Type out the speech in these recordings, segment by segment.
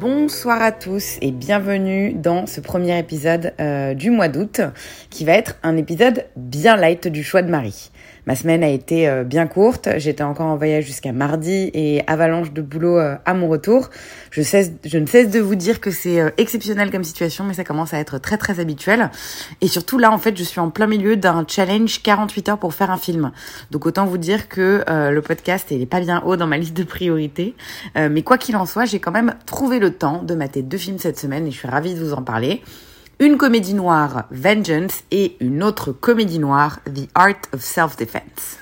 Bonsoir à tous et bienvenue dans ce premier épisode euh, du mois d'août qui va être un épisode bien light du choix de Marie. Ma semaine a été euh, bien courte, j'étais encore en voyage jusqu'à mardi et avalanche de boulot euh, à mon retour. Je, cesse, je ne cesse de vous dire que c'est euh, exceptionnel comme situation, mais ça commence à être très très habituel. Et surtout là, en fait, je suis en plein milieu d'un challenge 48 heures pour faire un film. Donc autant vous dire que euh, le podcast, il est pas bien haut dans ma liste de priorités. Euh, mais quoi qu'il en soit, j'ai quand même trouvé le temps de mater deux films cette semaine et je suis ravie de vous en parler une comédie noire, Vengeance, et une autre comédie noire, The Art of Self-Defense.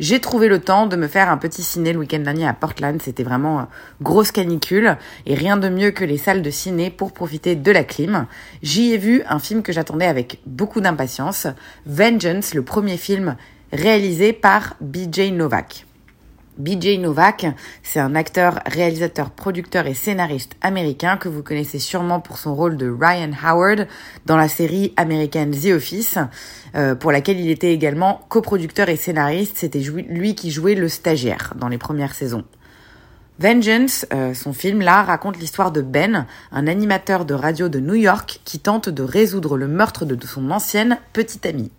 J'ai trouvé le temps de me faire un petit ciné le week-end dernier à Portland. C'était vraiment euh, grosse canicule et rien de mieux que les salles de ciné pour profiter de la clim. J'y ai vu un film que j'attendais avec beaucoup d'impatience, Vengeance, le premier film réalisé par BJ Novak. BJ Novak, c'est un acteur, réalisateur, producteur et scénariste américain que vous connaissez sûrement pour son rôle de Ryan Howard dans la série américaine The Office, euh, pour laquelle il était également coproducteur et scénariste. C'était lui qui jouait le stagiaire dans les premières saisons. Vengeance, euh, son film là, raconte l'histoire de Ben, un animateur de radio de New York qui tente de résoudre le meurtre de son ancienne petite amie.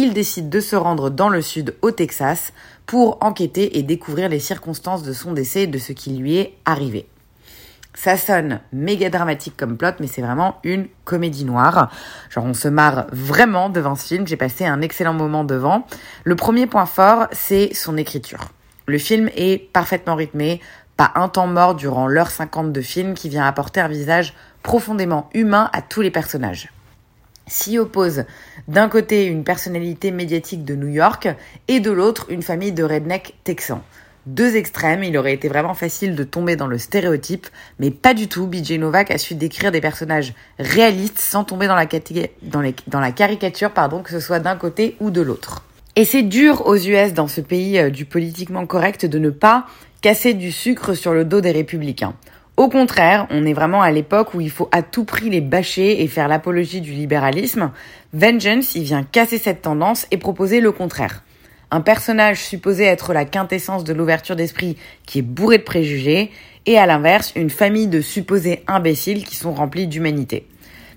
Il décide de se rendre dans le sud, au Texas, pour enquêter et découvrir les circonstances de son décès et de ce qui lui est arrivé. Ça sonne méga dramatique comme plot, mais c'est vraiment une comédie noire. Genre, on se marre vraiment devant ce film. J'ai passé un excellent moment devant. Le premier point fort, c'est son écriture. Le film est parfaitement rythmé, pas un temps mort durant l'heure 50 de film qui vient apporter un visage profondément humain à tous les personnages s'y oppose d'un côté une personnalité médiatique de New York et de l'autre une famille de redneck texans. Deux extrêmes, il aurait été vraiment facile de tomber dans le stéréotype, mais pas du tout. BJ Novak a su décrire des personnages réalistes sans tomber dans la caricature, pardon, que ce soit d'un côté ou de l'autre. Et c'est dur aux US dans ce pays euh, du politiquement correct de ne pas casser du sucre sur le dos des républicains. Au contraire, on est vraiment à l'époque où il faut à tout prix les bâcher et faire l'apologie du libéralisme. Vengeance, il vient casser cette tendance et proposer le contraire. Un personnage supposé être la quintessence de l'ouverture d'esprit qui est bourré de préjugés, et à l'inverse, une famille de supposés imbéciles qui sont remplis d'humanité.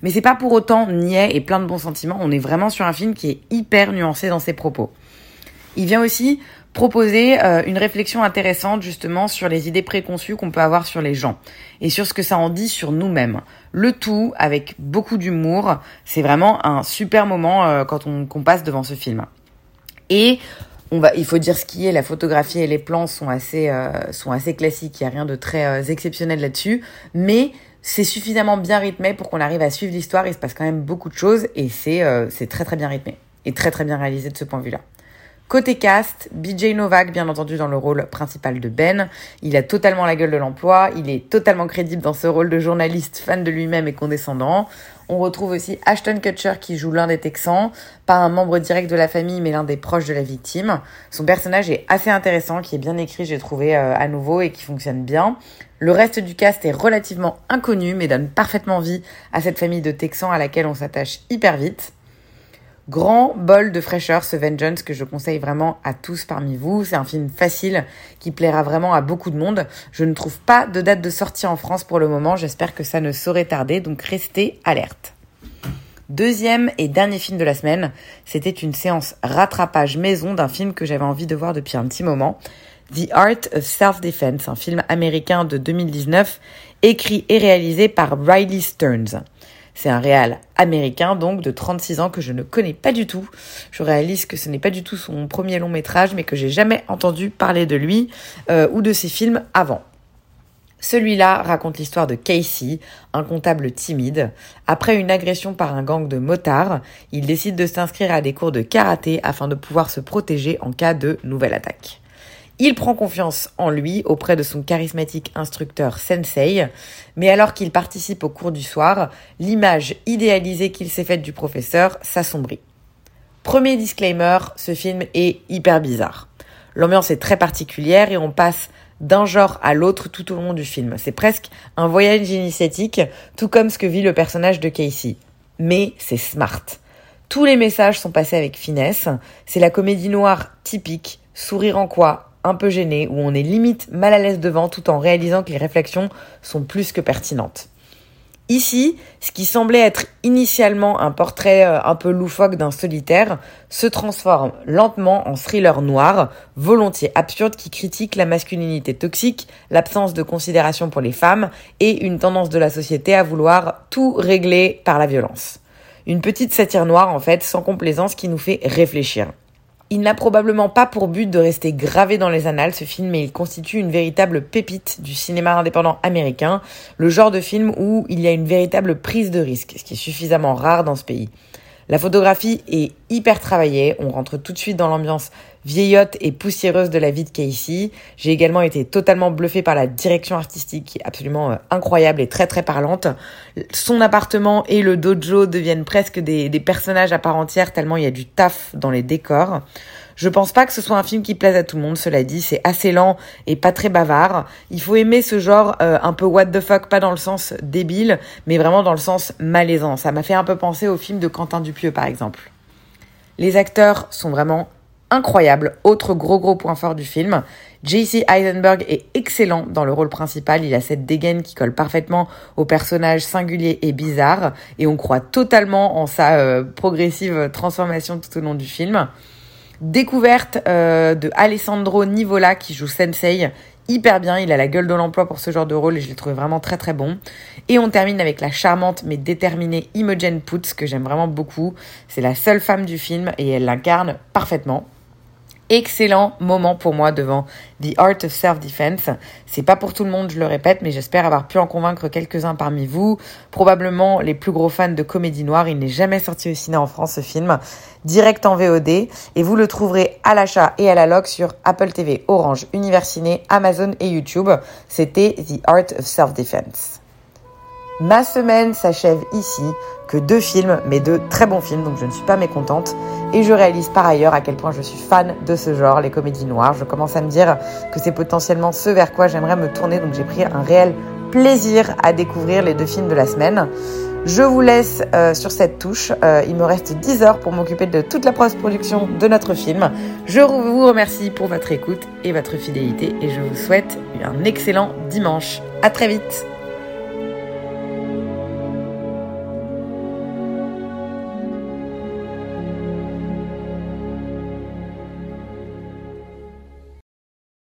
Mais c'est pas pour autant niais et plein de bons sentiments, on est vraiment sur un film qui est hyper nuancé dans ses propos. Il vient aussi proposer euh, une réflexion intéressante justement sur les idées préconçues qu'on peut avoir sur les gens et sur ce que ça en dit sur nous-mêmes. Le tout avec beaucoup d'humour. C'est vraiment un super moment euh, quand on passe devant ce film. Et on va, il faut dire ce qui est, la photographie et les plans sont assez, euh, sont assez classiques. Il y a rien de très exceptionnel là-dessus, mais c'est suffisamment bien rythmé pour qu'on arrive à suivre l'histoire. Il se passe quand même beaucoup de choses et c'est c'est très très bien rythmé et très très bien réalisé de ce point de vue-là. Côté cast, BJ Novak, bien entendu, dans le rôle principal de Ben. Il a totalement la gueule de l'emploi. Il est totalement crédible dans ce rôle de journaliste fan de lui-même et condescendant. On retrouve aussi Ashton Kutcher qui joue l'un des Texans, pas un membre direct de la famille, mais l'un des proches de la victime. Son personnage est assez intéressant, qui est bien écrit, j'ai trouvé euh, à nouveau, et qui fonctionne bien. Le reste du cast est relativement inconnu, mais donne parfaitement vie à cette famille de Texans à laquelle on s'attache hyper vite. Grand bol de fraîcheur ce Vengeance que je conseille vraiment à tous parmi vous. C'est un film facile qui plaira vraiment à beaucoup de monde. Je ne trouve pas de date de sortie en France pour le moment. J'espère que ça ne saurait tarder, donc restez alerte. Deuxième et dernier film de la semaine, c'était une séance rattrapage maison d'un film que j'avais envie de voir depuis un petit moment. The Art of Self-Defense, un film américain de 2019, écrit et réalisé par Riley Stearns. C'est un réal américain, donc de 36 ans, que je ne connais pas du tout. Je réalise que ce n'est pas du tout son premier long métrage, mais que j'ai jamais entendu parler de lui euh, ou de ses films avant. Celui-là raconte l'histoire de Casey, un comptable timide. Après une agression par un gang de motards, il décide de s'inscrire à des cours de karaté afin de pouvoir se protéger en cas de nouvelle attaque. Il prend confiance en lui auprès de son charismatique instructeur Sensei, mais alors qu'il participe au cours du soir, l'image idéalisée qu'il s'est faite du professeur s'assombrit. Premier disclaimer, ce film est hyper bizarre. L'ambiance est très particulière et on passe d'un genre à l'autre tout au long du film. C'est presque un voyage initiatique, tout comme ce que vit le personnage de Casey. Mais c'est smart. Tous les messages sont passés avec finesse. C'est la comédie noire typique, sourire en quoi, un peu gêné, où on est limite mal à l'aise devant tout en réalisant que les réflexions sont plus que pertinentes. Ici, ce qui semblait être initialement un portrait euh, un peu loufoque d'un solitaire se transforme lentement en thriller noir, volontiers absurde qui critique la masculinité toxique, l'absence de considération pour les femmes et une tendance de la société à vouloir tout régler par la violence. Une petite satire noire en fait, sans complaisance qui nous fait réfléchir. Il n'a probablement pas pour but de rester gravé dans les annales, ce film, mais il constitue une véritable pépite du cinéma indépendant américain, le genre de film où il y a une véritable prise de risque, ce qui est suffisamment rare dans ce pays. La photographie est hyper travaillée, on rentre tout de suite dans l'ambiance vieillotte et poussiéreuse de la vie de Casey. J'ai également été totalement bluffée par la direction artistique qui est absolument euh, incroyable et très très parlante. Son appartement et le dojo deviennent presque des, des personnages à part entière tellement il y a du taf dans les décors. Je pense pas que ce soit un film qui plaise à tout le monde, cela dit, c'est assez lent et pas très bavard. Il faut aimer ce genre euh, un peu what the fuck, pas dans le sens débile, mais vraiment dans le sens malaisant. Ça m'a fait un peu penser au film de Quentin Dupieux par exemple. Les acteurs sont vraiment incroyables. Autre gros gros point fort du film. JC Eisenberg est excellent dans le rôle principal. Il a cette dégaine qui colle parfaitement au personnage singulier et bizarre. Et on croit totalement en sa euh, progressive transformation tout au long du film. Découverte euh, de Alessandro Nivola qui joue Sensei hyper bien. Il a la gueule de l'emploi pour ce genre de rôle et je l'ai trouvé vraiment très très bon. Et on termine avec la charmante mais déterminée Imogen Poots que j'aime vraiment beaucoup. C'est la seule femme du film et elle l'incarne parfaitement excellent moment pour moi devant The Art of Self-Defense. C'est pas pour tout le monde, je le répète, mais j'espère avoir pu en convaincre quelques-uns parmi vous. Probablement les plus gros fans de comédie noire. Il n'est jamais sorti au cinéma en France, ce film. Direct en VOD. Et vous le trouverez à l'achat et à la log sur Apple TV, Orange, Universiné, Amazon et YouTube. C'était The Art of Self-Defense. Ma semaine s'achève ici, que deux films, mais deux très bons films, donc je ne suis pas mécontente. Et je réalise par ailleurs à quel point je suis fan de ce genre, les comédies noires. Je commence à me dire que c'est potentiellement ce vers quoi j'aimerais me tourner, donc j'ai pris un réel plaisir à découvrir les deux films de la semaine. Je vous laisse euh, sur cette touche. Euh, il me reste 10 heures pour m'occuper de toute la post-production de notre film. Je vous remercie pour votre écoute et votre fidélité et je vous souhaite un excellent dimanche. À très vite.